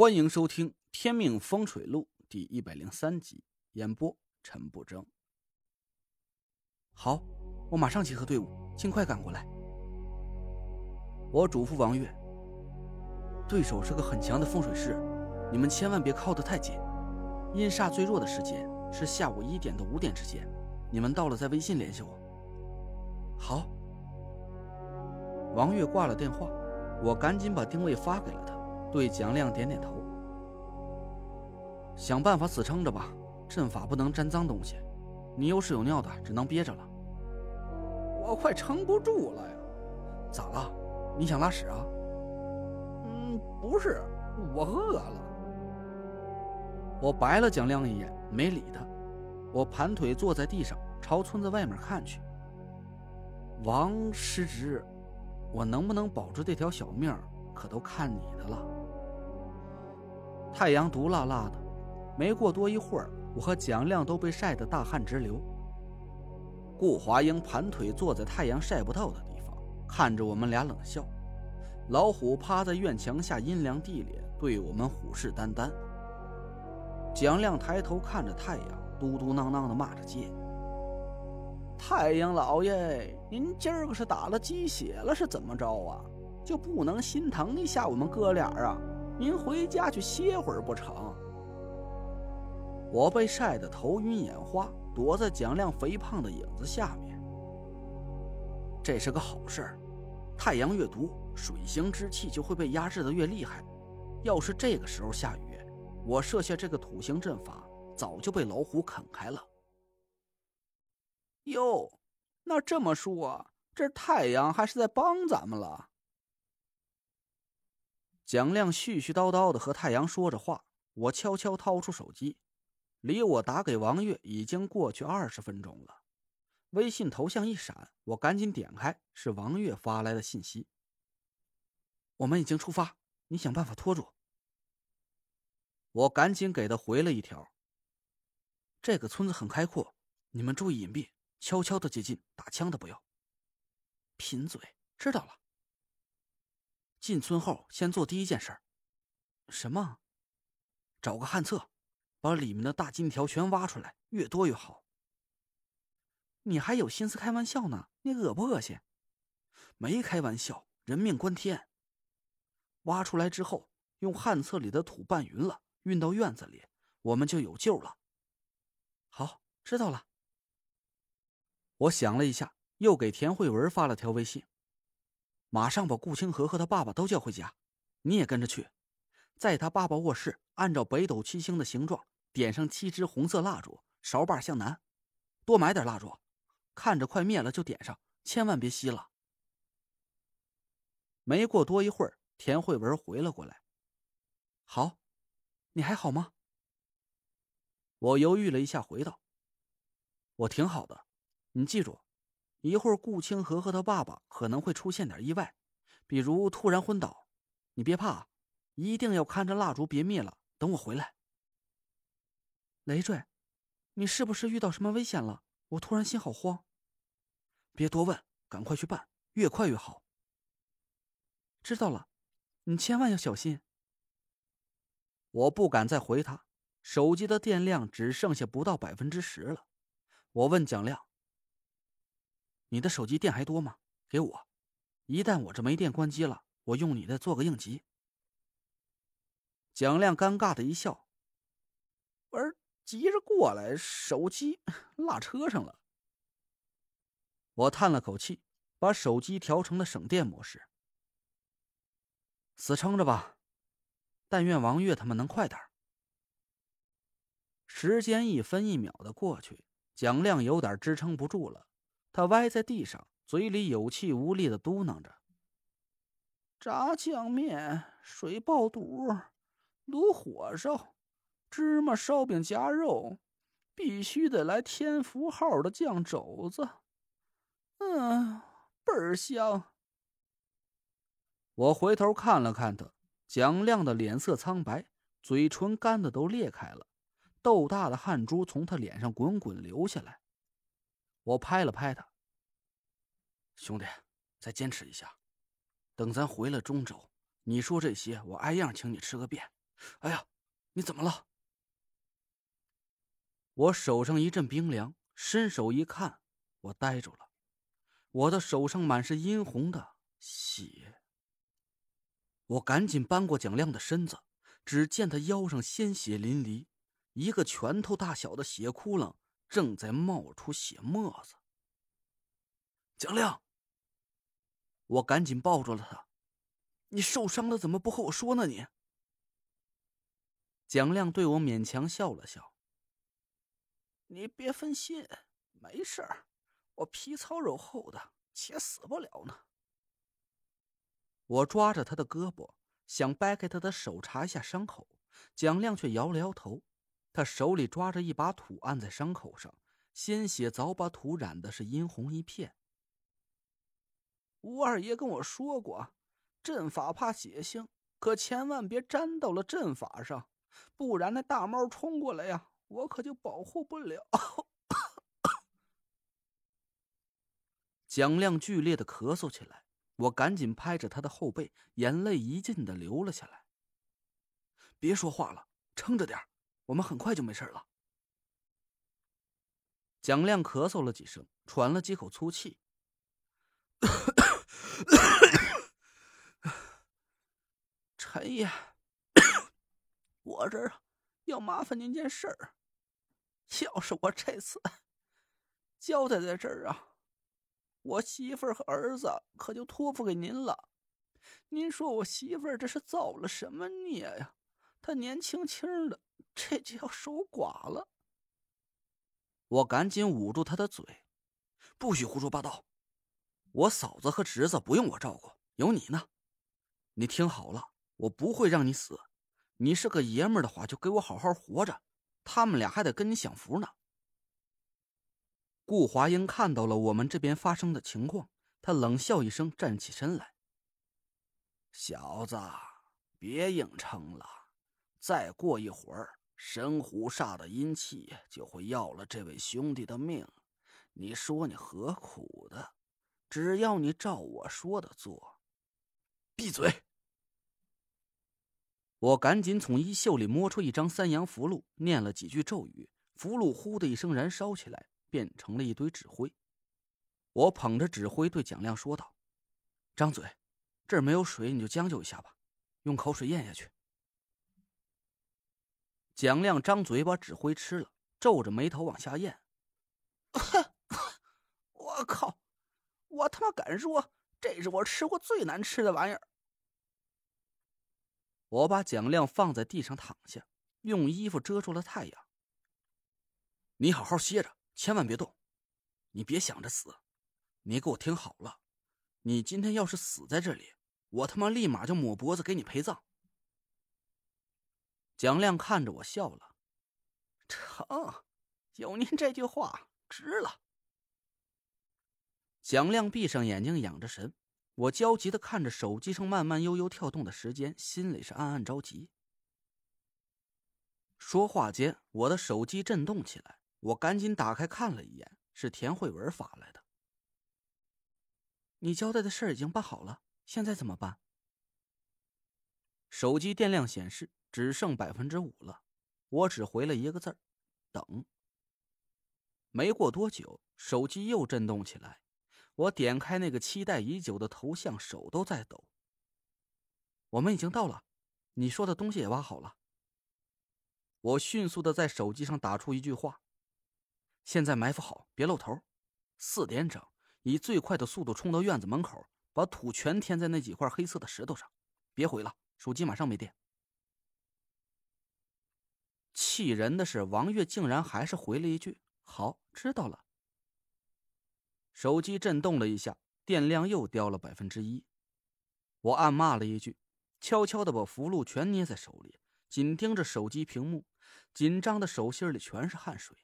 欢迎收听《天命风水录》第一百零三集，演播陈不争。好，我马上集合队伍，尽快赶过来。我嘱咐王月，对手是个很强的风水师，你们千万别靠得太紧。阴煞最弱的时间是下午一点到五点之间，你们到了再微信联系我。好。王月挂了电话，我赶紧把定位发给了他。对蒋亮点点头，想办法死撑着吧，阵法不能沾脏东西。你有屎有尿的，只能憋着了。我快撑不住了呀！咋了？你想拉屎啊？嗯，不是，我饿了。我白了蒋亮一眼，没理他。我盘腿坐在地上，朝村子外面看去。王师侄，我能不能保住这条小命，可都看你的了。太阳毒辣辣的，没过多一会儿，我和蒋亮都被晒得大汗直流。顾华英盘腿坐在太阳晒不到的地方，看着我们俩冷笑。老虎趴在院墙下阴凉地里，对我们虎视眈眈。蒋亮抬头看着太阳，嘟嘟囔囔的骂着街：“太阳老爷，您今儿个是打了鸡血了，是怎么着啊？就不能心疼一下我们哥俩啊？”您回家去歇会儿不成？我被晒得头晕眼花，躲在蒋亮肥胖的影子下面。这是个好事儿，太阳越毒，水行之气就会被压制的越厉害。要是这个时候下雨，我设下这个土行阵法早就被老虎啃开了。哟，那这么说，这太阳还是在帮咱们了？蒋亮絮絮叨叨的和太阳说着话，我悄悄掏出手机，离我打给王月已经过去二十分钟了。微信头像一闪，我赶紧点开，是王月发来的信息：“我们已经出发，你想办法拖住。”我赶紧给他回了一条：“这个村子很开阔，你们注意隐蔽，悄悄的接近，打枪的不要。”贫嘴，知道了。进村后，先做第一件事什么？找个旱厕，把里面的大金条全挖出来，越多越好。你还有心思开玩笑呢？你恶不恶心？没开玩笑，人命关天。挖出来之后，用旱厕里的土拌匀了，运到院子里，我们就有救了。好，知道了。我想了一下，又给田慧文发了条微信。马上把顾清河和他爸爸都叫回家，你也跟着去，在他爸爸卧室按照北斗七星的形状点上七支红色蜡烛，勺把向南，多买点蜡烛，看着快灭了就点上，千万别熄了。没过多一会儿，田慧文回了过来。好，你还好吗？我犹豫了一下，回道：“我挺好的，你记住。”一会儿，顾清河和他爸爸可能会出现点意外，比如突然昏倒。你别怕，一定要看着蜡烛别灭了。等我回来。累赘，你是不是遇到什么危险了？我突然心好慌。别多问，赶快去办，越快越好。知道了，你千万要小心。我不敢再回他，手机的电量只剩下不到百分之十了。我问蒋亮。你的手机电还多吗？给我，一旦我这没电关机了，我用你的做个应急。蒋亮尴尬的一笑：“我急着过来，手机落车上了。”我叹了口气，把手机调成了省电模式。死撑着吧，但愿王月他们能快点时间一分一秒的过去，蒋亮有点支撑不住了。他歪在地上，嘴里有气无力的嘟囔着：“炸酱面、水爆肚、卤火烧、芝麻烧饼夹肉，必须得来天福号的酱肘子。嗯，倍儿香。”我回头看了看他，蒋亮的脸色苍白，嘴唇干的都裂开了，豆大的汗珠从他脸上滚滚流下来。我拍了拍他，兄弟，再坚持一下，等咱回了中州，你说这些，我挨样请你吃个遍，哎呀，你怎么了？我手上一阵冰凉，伸手一看，我呆住了。我的手上满是殷红的血。我赶紧扳过蒋亮的身子，只见他腰上鲜血淋漓，一个拳头大小的血窟窿正在冒出血沫子。蒋亮，我赶紧抱住了他。你受伤了，怎么不和我说呢？你。蒋亮对我勉强笑了笑。你别分心，没事儿，我皮糙肉厚的，且死不了呢。我抓着他的胳膊，想掰开他的手查一下伤口，蒋亮却摇了摇头。他手里抓着一把土，按在伤口上，鲜血早把土染的是殷红一片。吴二爷跟我说过，阵法怕血腥，可千万别沾到了阵法上，不然那大猫冲过来呀。我可就保护不了。蒋亮剧烈的咳嗽起来，我赶紧拍着他的后背，眼泪一劲的流了下来。别说话了，撑着点我们很快就没事了。蒋亮咳嗽了几声，喘了几口粗气。陈爷，我这儿要麻烦您件事儿。要是我这次交代在这儿啊，我媳妇儿和儿子可就托付给您了。您说我媳妇儿这是造了什么孽呀？她年轻轻的，这就要守寡了。我赶紧捂住他的嘴，不许胡说八道。我嫂子和侄子不用我照顾，有你呢。你听好了，我不会让你死。你是个爷们的话，就给我好好活着。他们俩还得跟你享福呢。顾华英看到了我们这边发生的情况，他冷笑一声，站起身来：“小子，别硬撑了，再过一会儿，神虎煞的阴气就会要了这位兄弟的命。你说你何苦的？只要你照我说的做，闭嘴。”我赶紧从衣袖里摸出一张三阳符箓，念了几句咒语，符箓呼的一声燃烧起来，变成了一堆纸灰。我捧着纸灰对蒋亮说道：“张嘴，这儿没有水，你就将就一下吧，用口水咽下去。”蒋亮张嘴把纸灰吃了，皱着眉头往下咽。我靠！我他妈敢说，这是我吃过最难吃的玩意儿。我把蒋亮放在地上躺下，用衣服遮住了太阳。你好好歇着，千万别动。你别想着死，你给我听好了，你今天要是死在这里，我他妈立马就抹脖子给你陪葬。蒋亮看着我笑了，成，有您这句话值了。蒋亮闭上眼睛，养着神。我焦急的看着手机上慢慢悠悠跳动的时间，心里是暗暗着急。说话间，我的手机震动起来，我赶紧打开看了一眼，是田慧文发来的。你交代的事儿已经办好了，现在怎么办？手机电量显示只剩百分之五了，我只回了一个字儿：等。没过多久，手机又震动起来。我点开那个期待已久的头像，手都在抖。我们已经到了，你说的东西也挖好了。我迅速的在手机上打出一句话：“现在埋伏好，别露头。四点整，以最快的速度冲到院子门口，把土全填在那几块黑色的石头上。别回了，手机马上没电。”气人的是，王月竟然还是回了一句：“好，知道了。”手机震动了一下，电量又掉了百分之一。我暗骂了一句，悄悄的把符箓全捏在手里，紧盯着手机屏幕，紧张的手心里全是汗水。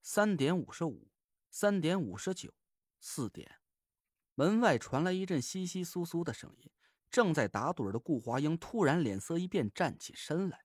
三点五十五，三点五十九，四点，门外传来一阵窸窸窣窣的声音。正在打盹的顾华英突然脸色一变，站起身来。